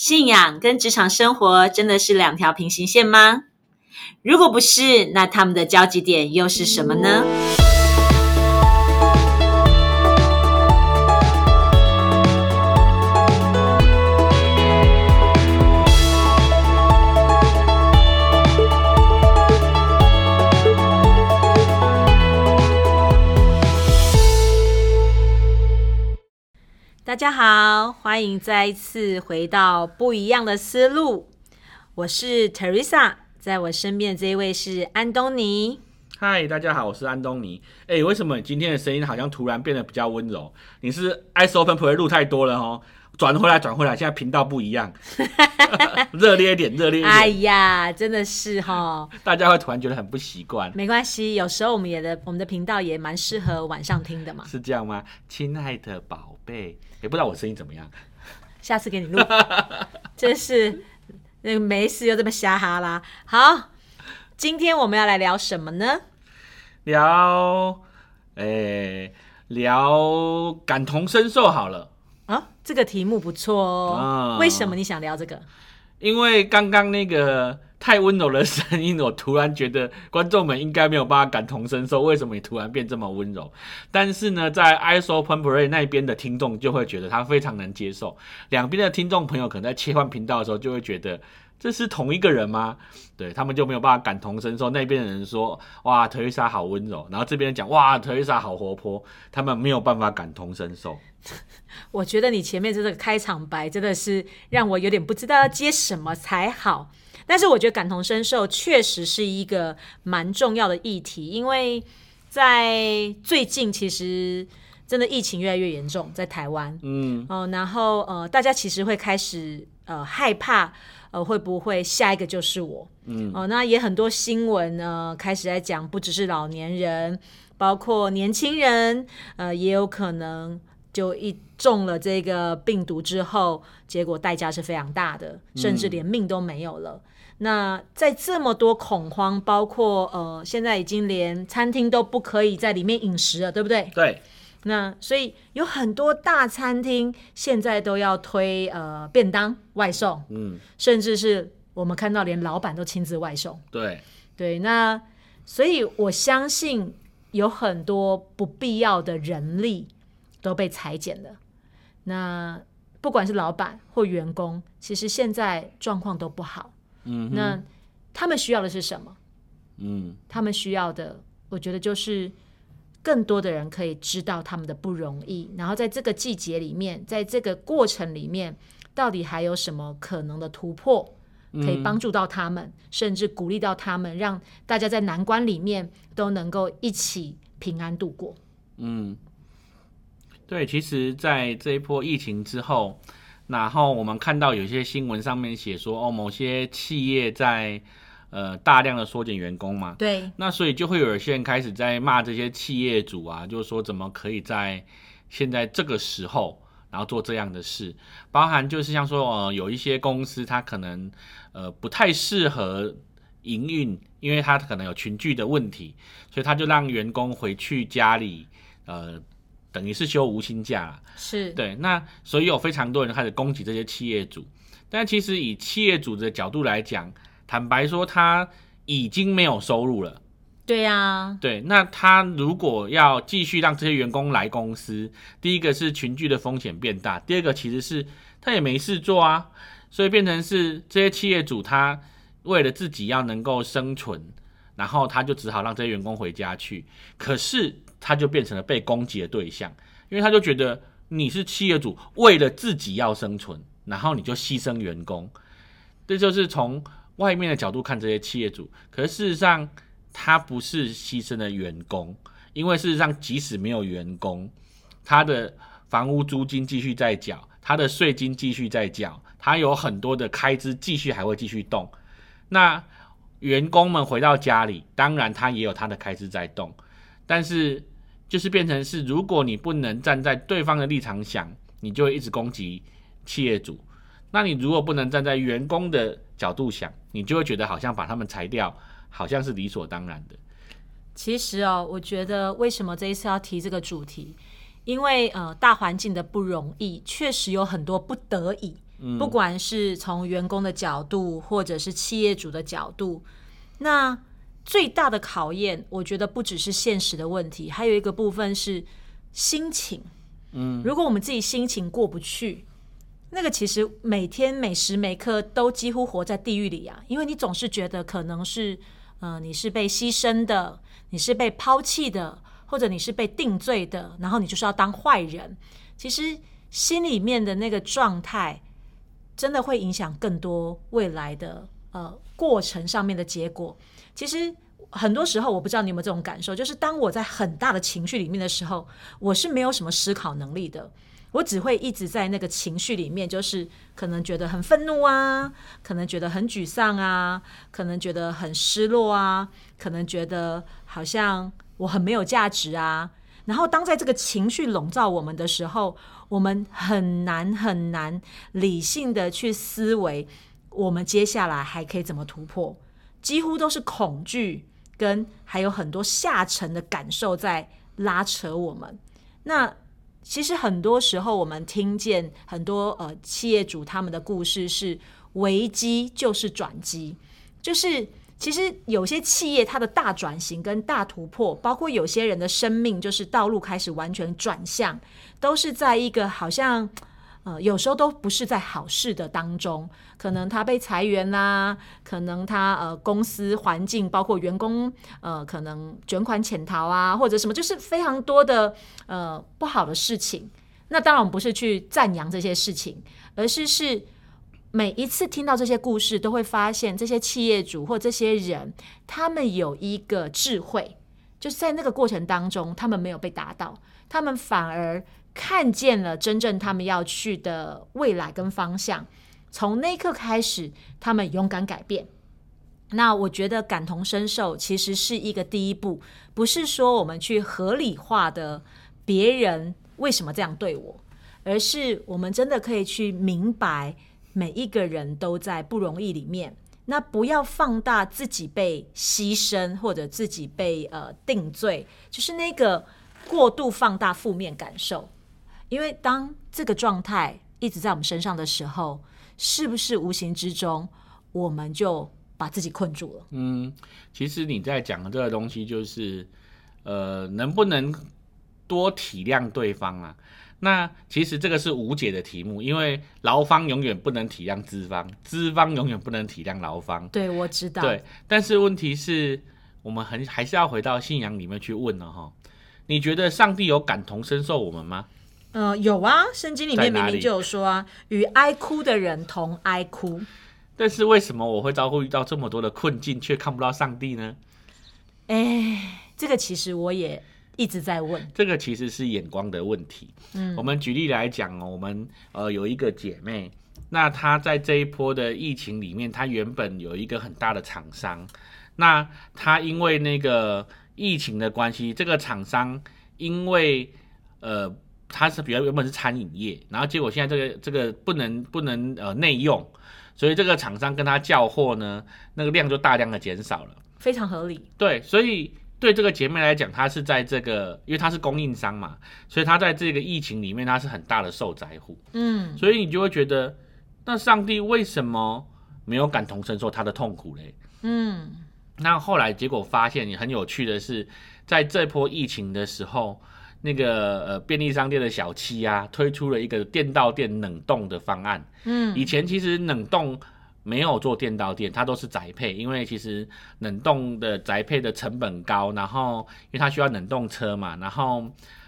信仰跟职场生活真的是两条平行线吗？如果不是，那他们的交集点又是什么呢？大家好，欢迎再一次回到不一样的思路。我是 Teresa，在我身边的这一位是安东尼。嗨，大家好，我是安东尼。哎，为什么今天的声音好像突然变得比较温柔？你是 Ice Open Play 录太多了哦，转回来，转回来，现在频道不一样，热烈一点，热烈一点。哎呀，真的是哈，大家会突然觉得很不习惯。没关系，有时候我们也的我们的频道也蛮适合晚上听的嘛。是这样吗？亲爱的宝贝，也不知道我声音怎么样。下次给你录，真是那个没事又这么瞎哈啦。好，今天我们要来聊什么呢？聊，诶，聊感同身受好了。啊，这个题目不错哦。为什么你想聊这个？因为刚刚那个太温柔的声音，我突然觉得观众们应该没有办法感同身受。为什么你突然变这么温柔？但是呢，在 ISO p e n p r y 那边的听众就会觉得他非常能接受。两边的听众朋友可能在切换频道的时候就会觉得。这是同一个人吗？对他们就没有办法感同身受。那边的人说：“哇，特丽莎好温柔。”然后这边讲：“哇，特丽莎好活泼。”他们没有办法感同身受。我觉得你前面这个开场白真的是让我有点不知道要接什么才好。但是我觉得感同身受确实是一个蛮重要的议题，因为在最近其实真的疫情越来越严重，在台湾，嗯哦，然后呃，大家其实会开始呃害怕。呃，会不会下一个就是我？嗯，哦，那也很多新闻呢，开始在讲，不只是老年人，包括年轻人，呃，也有可能就一中了这个病毒之后，结果代价是非常大的，甚至连命都没有了。那在这么多恐慌，包括呃，现在已经连餐厅都不可以在里面饮食了，对不对？对。那所以有很多大餐厅现在都要推呃便当外送，嗯，甚至是我们看到连老板都亲自外送。对对，那所以我相信有很多不必要的人力都被裁减了。那不管是老板或员工，其实现在状况都不好。嗯，那他们需要的是什么？嗯，他们需要的，我觉得就是。更多的人可以知道他们的不容易，然后在这个季节里面，在这个过程里面，到底还有什么可能的突破，可以帮助到他们，甚至鼓励到他们，让大家在难关里面都能够一起平安度过。嗯，对，其实，在这一波疫情之后，然后我们看到有些新闻上面写说，哦，某些企业在。呃，大量的缩减员工嘛，对，那所以就会有一些人开始在骂这些企业主啊，就是说怎么可以在现在这个时候，然后做这样的事，包含就是像说，呃，有一些公司它可能呃不太适合营运，因为它可能有群聚的问题，所以他就让员工回去家里，呃，等于是休无薪假，是。对，那所以有非常多人开始攻击这些企业主，但其实以企业主的角度来讲，坦白说，他已经没有收入了。对呀，对，那他如果要继续让这些员工来公司，第一个是群聚的风险变大，第二个其实是他也没事做啊，所以变成是这些企业主他为了自己要能够生存，然后他就只好让这些员工回家去，可是他就变成了被攻击的对象，因为他就觉得你是企业主，为了自己要生存，然后你就牺牲员工，这就是从。外面的角度看这些企业主，可是事实上他不是牺牲了员工，因为事实上即使没有员工，他的房屋租金继续在缴，他的税金继续在缴，他有很多的开支继续还会继续动。那员工们回到家里，当然他也有他的开支在动，但是就是变成是，如果你不能站在对方的立场想，你就会一直攻击企业主。那你如果不能站在员工的角度想，你就会觉得好像把他们裁掉，好像是理所当然的。其实哦，我觉得为什么这一次要提这个主题，因为呃，大环境的不容易，确实有很多不得已嗯不管是从员工的角度，或者是企业主的角度，那最大的考验，我觉得不只是现实的问题，还有一个部分是心情。嗯，如果我们自己心情过不去，那个其实每天每时每刻都几乎活在地狱里啊，因为你总是觉得可能是，呃，你是被牺牲的，你是被抛弃的，或者你是被定罪的，然后你就是要当坏人。其实心里面的那个状态，真的会影响更多未来的呃过程上面的结果。其实很多时候，我不知道你有没有这种感受，就是当我在很大的情绪里面的时候，我是没有什么思考能力的。我只会一直在那个情绪里面，就是可能觉得很愤怒啊，可能觉得很沮丧啊，可能觉得很失落啊，可能觉得好像我很没有价值啊。然后当在这个情绪笼罩我们的时候，我们很难很难理性的去思维，我们接下来还可以怎么突破？几乎都是恐惧跟还有很多下沉的感受在拉扯我们。那其实很多时候，我们听见很多呃企业主他们的故事是危机就是转机，就是其实有些企业它的大转型跟大突破，包括有些人的生命就是道路开始完全转向，都是在一个好像。呃，有时候都不是在好事的当中，可能他被裁员啦、可能他呃公司环境包括员工呃可能卷款潜逃啊，或者什么，就是非常多的呃不好的事情。那当然我们不是去赞扬这些事情，而是是每一次听到这些故事，都会发现这些企业主或这些人，他们有一个智慧，就是在那个过程当中，他们没有被打倒，他们反而。看见了真正他们要去的未来跟方向，从那一刻开始，他们勇敢改变。那我觉得感同身受其实是一个第一步，不是说我们去合理化的别人为什么这样对我，而是我们真的可以去明白每一个人都在不容易里面。那不要放大自己被牺牲或者自己被呃定罪，就是那个过度放大负面感受。因为当这个状态一直在我们身上的时候，是不是无形之中我们就把自己困住了？嗯，其实你在讲的这个东西，就是呃，能不能多体谅对方啊？那其实这个是无解的题目，因为劳方永远不能体谅资方，资方永远不能体谅劳方。对，我知道。对，但是问题是我们很还是要回到信仰里面去问了哈。你觉得上帝有感同身受我们吗？呃，有啊，圣经里面明明就有说啊，与哀哭的人同哀哭。但是为什么我会遭遇到这么多的困境，却看不到上帝呢？哎，这个其实我也一直在问。这个其实是眼光的问题。嗯我们举例来讲哦，我们呃有一个姐妹，那她在这一波的疫情里面，她原本有一个很大的厂商，那她因为那个疫情的关系，这个厂商因为呃它是比较原本是餐饮业，然后结果现在这个这个不能不能呃内用，所以这个厂商跟他叫货呢，那个量就大量的减少了。非常合理。对，所以对这个姐妹来讲，她是在这个，因为她是供应商嘛，所以她在这个疫情里面，她是很大的受灾户。嗯，所以你就会觉得，那上帝为什么没有感同身受她的痛苦嘞？嗯，那后来结果发现，很有趣的是，在这波疫情的时候，那个呃便利商店的小七啊，推出了一个店到店冷冻的方案。嗯，以前其实冷冻没有做店到店，它都是宅配，因为其实冷冻的宅配的成本高，然后因为它需要冷冻车嘛，然后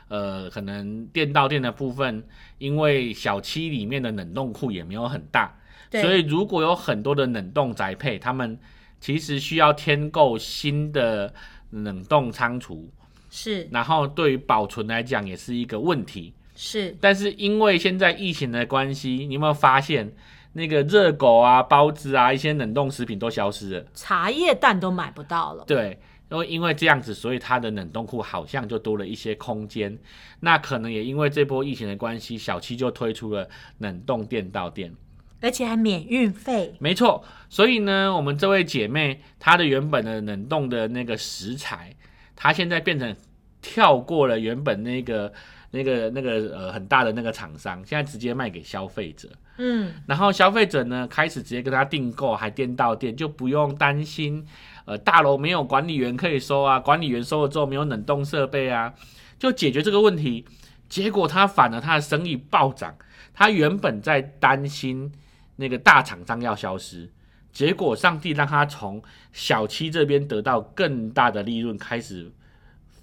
呃可能店到店的部分，因为小七里面的冷冻库也没有很大，所以如果有很多的冷冻宅配，他们其实需要添购新的冷冻仓储，是然后对于保存来讲也是一个问题。是，但是因为现在疫情的关系，你有没有发现那个热狗啊、包子啊、一些冷冻食品都消失了？茶叶蛋都买不到了。对，然后因为这样子，所以它的冷冻库好像就多了一些空间。那可能也因为这波疫情的关系，小七就推出了冷冻店到店。而且还免运费。没错，所以呢，我们这位姐妹她的原本的冷冻的那个食材，她现在变成跳过了原本那个那个那个呃很大的那个厂商，现在直接卖给消费者。嗯，然后消费者呢开始直接跟他订购，还店到店，就不用担心，呃，大楼没有管理员可以收啊，管理员收了之后没有冷冻设备啊，就解决这个问题。结果他反而他的生意暴涨，他原本在担心那个大厂商要消失，结果上帝让他从小七这边得到更大的利润，开始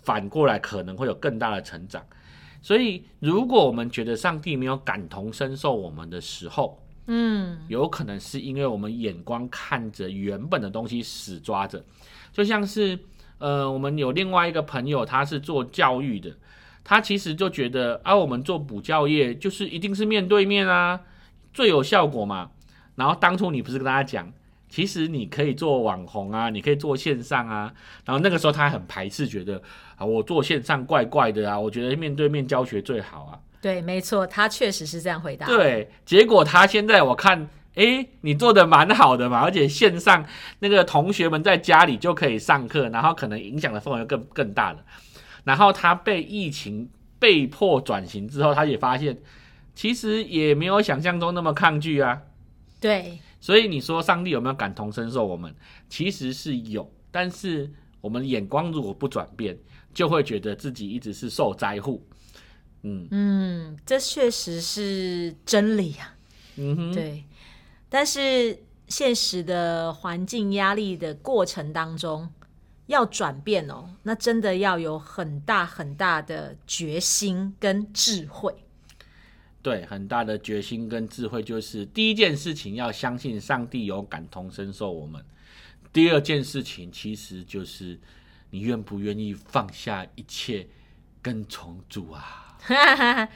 反过来可能会有更大的成长。所以，如果我们觉得上帝没有感同身受我们的时候，嗯，有可能是因为我们眼光看着原本的东西死抓着，就像是呃，我们有另外一个朋友，他是做教育的，他其实就觉得啊，我们做补教业就是一定是面对面啊，最有效果嘛。然后当初你不是跟大家讲，其实你可以做网红啊，你可以做线上啊。然后那个时候他很排斥，觉得啊，我做线上怪怪的啊，我觉得面对面教学最好啊。对，没错，他确实是这样回答。对，结果他现在我看，诶，你做的蛮好的嘛，而且线上那个同学们在家里就可以上课，然后可能影响的氛围更更大了。然后他被疫情被迫转型之后，他也发现，其实也没有想象中那么抗拒啊。对，所以你说上帝有没有感同身受？我们其实是有，但是我们眼光如果不转变，就会觉得自己一直是受灾户。嗯嗯，这确实是真理啊。嗯哼，对，但是现实的环境压力的过程当中，要转变哦，那真的要有很大很大的决心跟智慧。对，很大的决心跟智慧，就是第一件事情要相信上帝有感同身受我们。第二件事情其实就是你愿不愿意放下一切跟从主啊？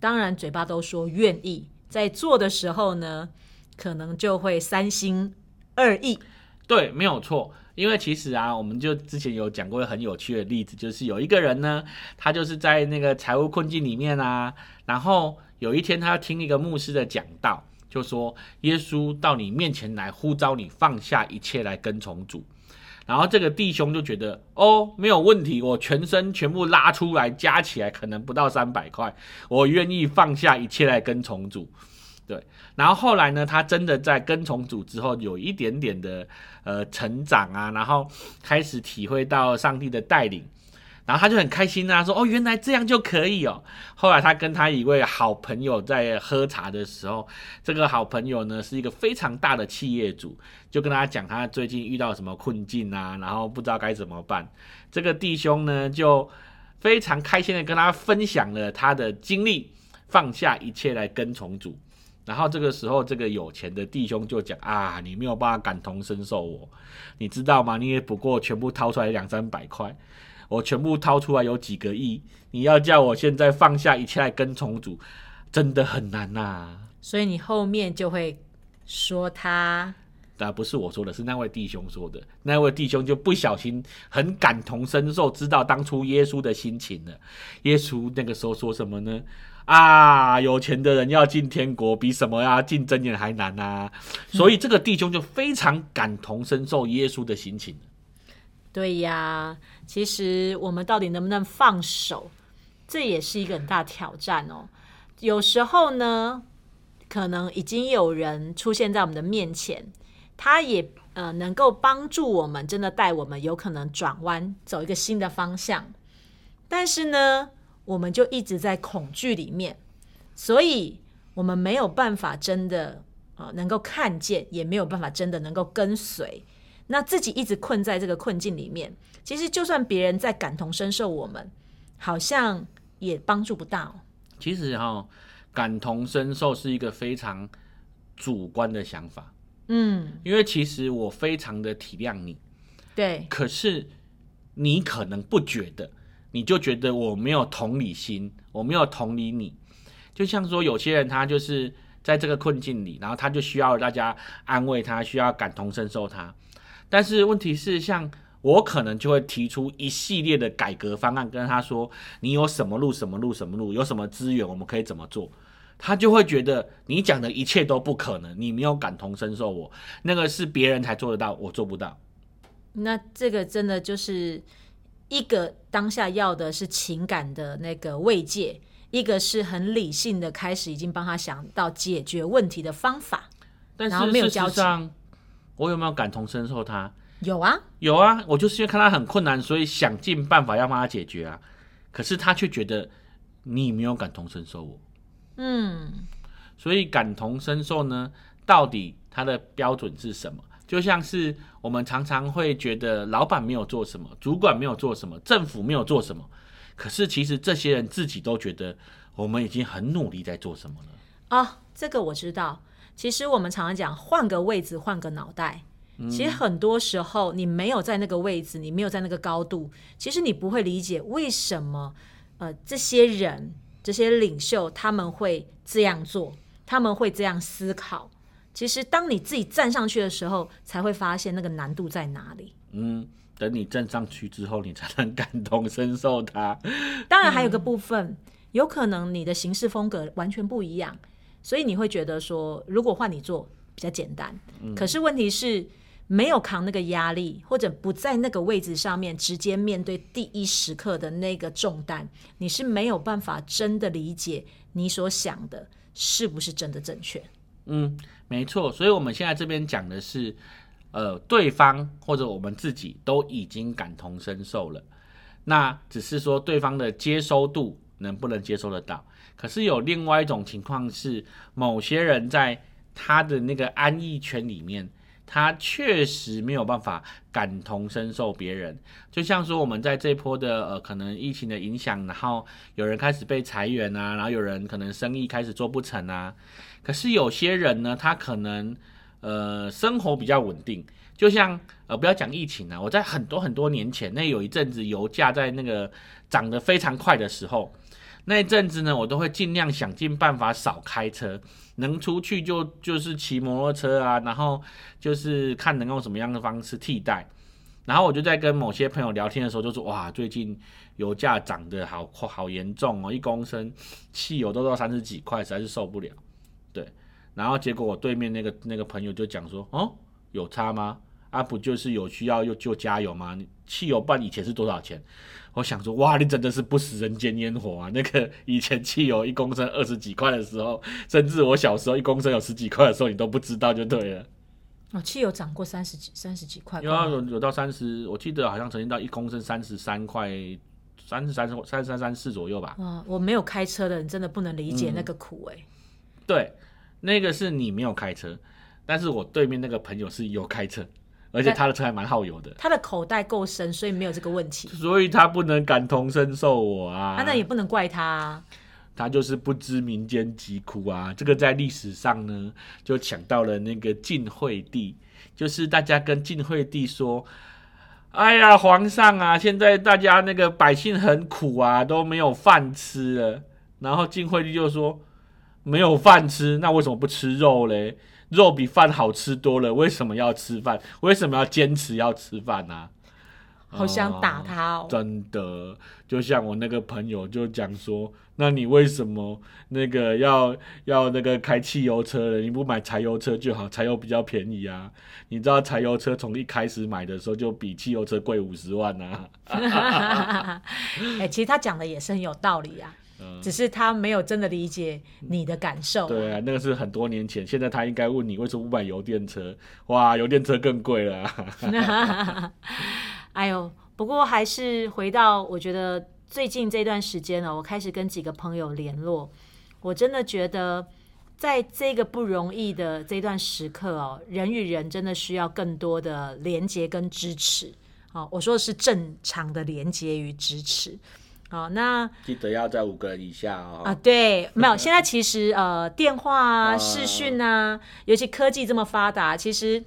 当然，嘴巴都说愿意，在做的时候呢，可能就会三心二意。对，没有错。因为其实啊，我们就之前有讲过很有趣的例子，就是有一个人呢，他就是在那个财务困境里面啊，然后有一天他要听一个牧师的讲道，就说耶稣到你面前来呼召你放下一切来跟从主。然后这个弟兄就觉得哦，没有问题，我全身全部拉出来加起来可能不到三百块，我愿意放下一切来跟从主。对，然后后来呢，他真的在跟从主之后有一点点的呃成长啊，然后开始体会到上帝的带领，然后他就很开心啊，说哦，原来这样就可以哦。后来他跟他一位好朋友在喝茶的时候，这个好朋友呢是一个非常大的企业主，就跟他讲他最近遇到什么困境啊，然后不知道该怎么办。这个弟兄呢就非常开心的跟他分享了他的经历，放下一切来跟从主。然后这个时候，这个有钱的弟兄就讲啊，你没有办法感同身受我，你知道吗？你也不过全部掏出来两三百块，我全部掏出来有几个亿，你要叫我现在放下一切来跟从主，真的很难呐。所以你后面就会说他，啊，不是我说的，是那位弟兄说的。那位弟兄就不小心很感同身受，知道当初耶稣的心情了。耶稣那个时候说什么呢？啊，有钱的人要进天国，比什么呀进真言还难呐！所以这个弟兄就非常感同身受耶稣的心情。对呀，其实我们到底能不能放手，这也是一个很大挑战哦。有时候呢，可能已经有人出现在我们的面前，他也呃能够帮助我们，真的带我们有可能转弯，走一个新的方向。但是呢，我们就一直在恐惧里面，所以我们没有办法真的呃能够看见，也没有办法真的能够跟随。那自己一直困在这个困境里面，其实就算别人在感同身受，我们好像也帮助不到。其实哈、感同身受是一个非常主观的想法，嗯，因为其实我非常的体谅你，对，可是你可能不觉得，你就觉得我没有同理心，我没有同理你。就像说有些人他就是在这个困境里，然后他就需要大家安慰他，需要感同身受他。但是问题是，像我可能就会提出一系列的改革方案，跟他说你有什么路、什么路、什么路，有什么资源，我们可以怎么做。他就会觉得你讲的一切都不可能，你没有感同身受我，那个是别人才做得到，我做不到。那这个真的就是一个当下要的是情感的那个慰藉，一个是很理性的开始，已经帮他想到解决问题的方法。但然后没有交集我有没有感同身受他？有啊，有啊，我就是因为看他很困难，所以想尽办法要帮他解决啊。可是他却觉得你没有感同身受我，嗯，所以感同身受呢，到底他的标准是什么？就像是我们常常会觉得老板没有做什么，主管没有做什么，政府没有做什么，可是其实这些人自己都觉得我们已经很努力在做什么了。啊，这个我知道。其实我们常常讲换个位置，换个脑袋。其实很多时候你没有在那个位置，你没有在那个高度，其实你不会理解为什么呃这些人、这些领袖他们会这样做，他们会这样思考。其实当你自己站上去的时候，才会发现那个难度在哪里。嗯，等你站上去之后，你才能感同身受它。当然还有个部分，有可能你的行事风格完全不一样，所以你会觉得说，如果换你做比较简单。可是问题是，没有扛那个压力，或者不在那个位置上面直接面对第一时刻的那个重担，你是没有办法真的理解你所想的是不是真的正确。嗯，没错。所以我们现在这边讲的是，呃，对方或者我们自己都已经感同身受了，那只是说对方的接收度能不能接收得到。可是有另外一种情况是，某些人在他的那个安逸圈里面。他确实没有办法感同身受别人，就像说我们在这波的呃可能疫情的影响，然后有人开始被裁员啊，然后有人可能生意开始做不成啊。可是有些人呢，他可能呃生活比较稳定，就像呃不要讲疫情啊，我在很多很多年前，那有一阵子油价在那个涨得非常快的时候，那一阵子呢，我都会尽量想尽办法少开车。能出去就就是骑摩托车啊，然后就是看能用什么样的方式替代。然后我就在跟某些朋友聊天的时候，就说哇，最近油价涨得好好严重哦，一公升汽油都到三十几块，实在是受不了。对，然后结果我对面那个那个朋友就讲说，哦，有差吗？啊，不就是有需要又就加油吗？汽油办以前是多少钱？我想说，哇，你真的是不食人间烟火啊！那个以前汽油一公升二十几块的时候，甚至我小时候一公升有十几块的时候，你都不知道就对了。哦，汽油涨过三十几、三十几块，有啊，有有到三十，我记得好像曾经到一公升三十三块，三十三、三三三四左右吧。啊，我没有开车的人真的不能理解那个苦哎。对，那个是你没有开车，但是我对面那个朋友是有开车。而且他的车还蛮耗油的，他的口袋够深，所以没有这个问题。所以他不能感同身受我啊，啊，那也不能怪他，他就是不知民间疾苦啊。这个在历史上呢，就抢到了那个晋惠帝，就是大家跟晋惠帝说：“哎呀，皇上啊，现在大家那个百姓很苦啊，都没有饭吃了。”然后晋惠帝就说：“没有饭吃，那为什么不吃肉嘞？”肉比饭好吃多了，为什么要吃饭？为什么要坚持要吃饭呢？好想打他哦！真的，就像我那个朋友就讲说，那你为什么那个要要那个开汽油车了？你不买柴油车就好，柴油比较便宜啊。你知道柴油车从一开始买的时候就比汽油车贵五十万啊。哎，其实他讲的也是很有道理啊。只是他没有真的理解你的感受。对啊，那个是很多年前，现在他应该问你为什么不买油电车？哇，油电车更贵了。哎呦，不过还是回到，我觉得最近这段时间呢，我开始跟几个朋友联络。我真的觉得，在这个不容易的这段时刻哦，人与人真的需要更多的连接跟支持。哦，我说的是正常的连接与支持。好，那记得要在五个人以下哦。啊，对，没有。现在其实呃，电话啊、视讯啊，尤其科技这么发达，其实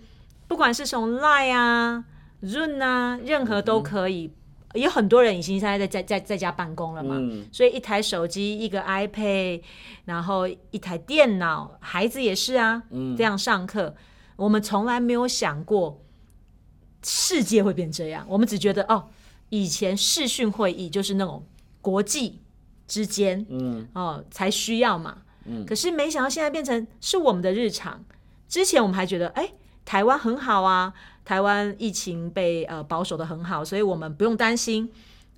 不管是从 Line 啊、Zoom 啊，任何都可以。有很多人已经现在在在在在家办公了嘛，所以一台手机、一个 iPad，然后一台电脑，孩子也是啊，这样上课。我们从来没有想过世界会变这样，我们只觉得哦，以前视讯会议就是那种。国际之间，嗯，哦，才需要嘛，嗯，可是没想到现在变成是我们的日常。之前我们还觉得，哎，台湾很好啊，台湾疫情被呃保守的很好，所以我们不用担心。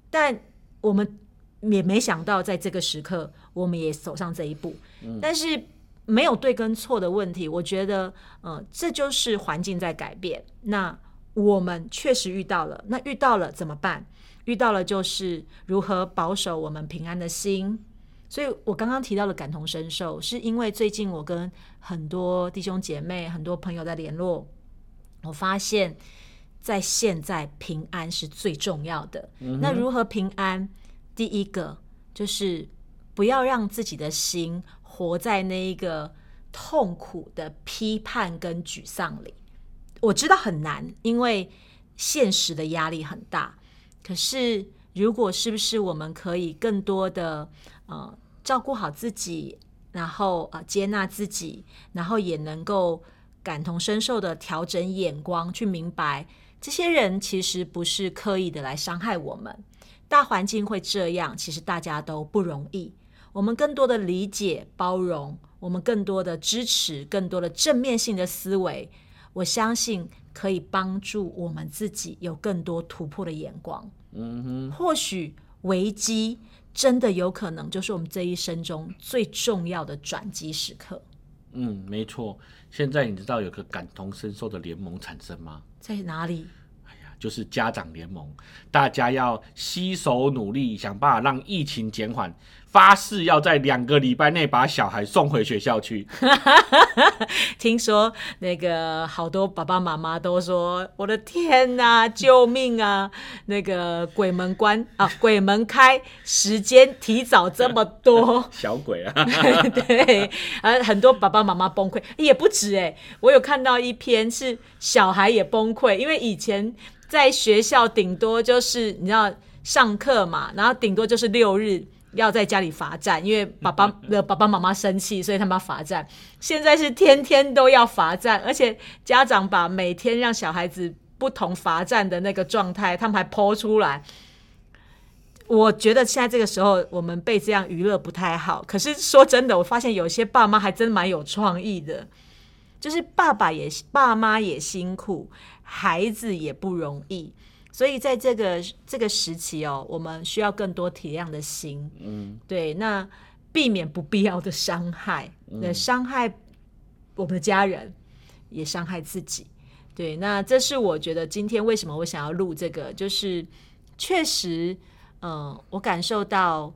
但我们也没想到在这个时刻，我们也走上这一步。但是没有对跟错的问题，我觉得，呃，这就是环境在改变。那我们确实遇到了，那遇到了怎么办？遇到了就是如何保守我们平安的心。所以我刚刚提到的感同身受，是因为最近我跟很多弟兄姐妹、很多朋友在联络，我发现，在现在平安是最重要的。那如何平安？第一个就是不要让自己的心活在那一个痛苦的批判跟沮丧里。我知道很难，因为现实的压力很大。可是，如果是不是我们可以更多的呃照顾好自己，然后呃接纳自己，然后也能够感同身受的调整眼光，去明白这些人其实不是刻意的来伤害我们，大环境会这样，其实大家都不容易。我们更多的理解、包容，我们更多的支持，更多的正面性的思维，我相信。可以帮助我们自己有更多突破的眼光。嗯哼，或许危机真的有可能就是我们这一生中最重要的转机时刻。嗯，没错。现在你知道有个感同身受的联盟产生吗？在哪里？哎呀就是家长联盟，大家要携手努力，想办法让疫情减缓，发誓要在两个礼拜内把小孩送回学校去。听说那个好多爸爸妈妈都说：“我的天哪，救命啊！那个鬼门关啊，鬼门开，时间提早这么多，小鬼啊！” 对，呃，很多爸爸妈妈崩溃，也不止哎，我有看到一篇是小孩也崩溃，因为以前。在学校顶多就是你知道上课嘛，然后顶多就是六日要在家里罚站，因为爸爸 的爸爸妈妈生气，所以他们要罚站。现在是天天都要罚站，而且家长把每天让小孩子不同罚站的那个状态，他们还剖出来。我觉得现在这个时候我们被这样娱乐不太好。可是说真的，我发现有些爸妈还真蛮有创意的，就是爸爸也爸妈也辛苦。孩子也不容易，所以在这个这个时期哦，我们需要更多体谅的心。嗯，对，那避免不必要的伤害，那伤害我们的家人，也伤害自己。对，那这是我觉得今天为什么我想要录这个，就是确实，嗯，我感受到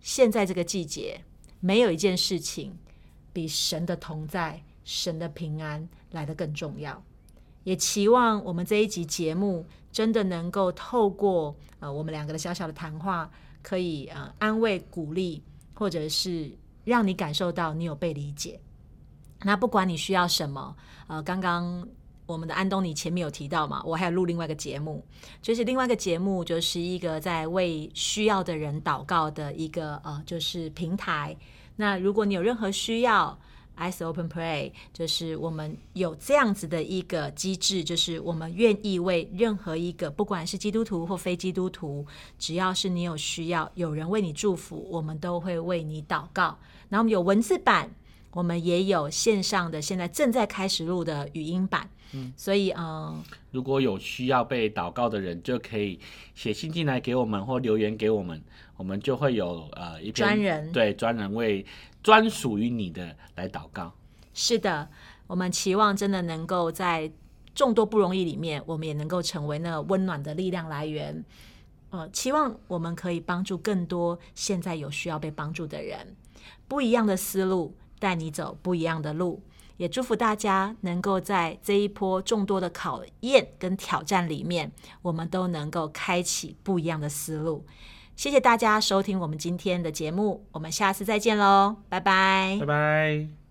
现在这个季节，没有一件事情比神的同在、神的平安来的更重要。也期望我们这一集节目真的能够透过呃我们两个的小小的谈话，可以呃安慰鼓励，或者是让你感受到你有被理解。那不管你需要什么，呃，刚刚我们的安东尼前面有提到嘛，我还有录另外一个节目，就是另外一个节目就是一个在为需要的人祷告的一个呃就是平台。那如果你有任何需要，Eyes Open Play，就是我们有这样子的一个机制，就是我们愿意为任何一个，不管是基督徒或非基督徒，只要是你有需要，有人为你祝福，我们都会为你祷告。然后我们有文字版，我们也有线上的，现在正在开始录的语音版。嗯，所以嗯，如果有需要被祷告的人，就可以写信进来给我们，或留言给我们，我们就会有呃一专人对专人为。专属于你的来祷告，是的，我们期望真的能够在众多不容易里面，我们也能够成为那温暖的力量来源。呃，期望我们可以帮助更多现在有需要被帮助的人。不一样的思路带你走不一样的路，也祝福大家能够在这一波众多的考验跟挑战里面，我们都能够开启不一样的思路。谢谢大家收听我们今天的节目，我们下次再见喽，拜拜，拜拜。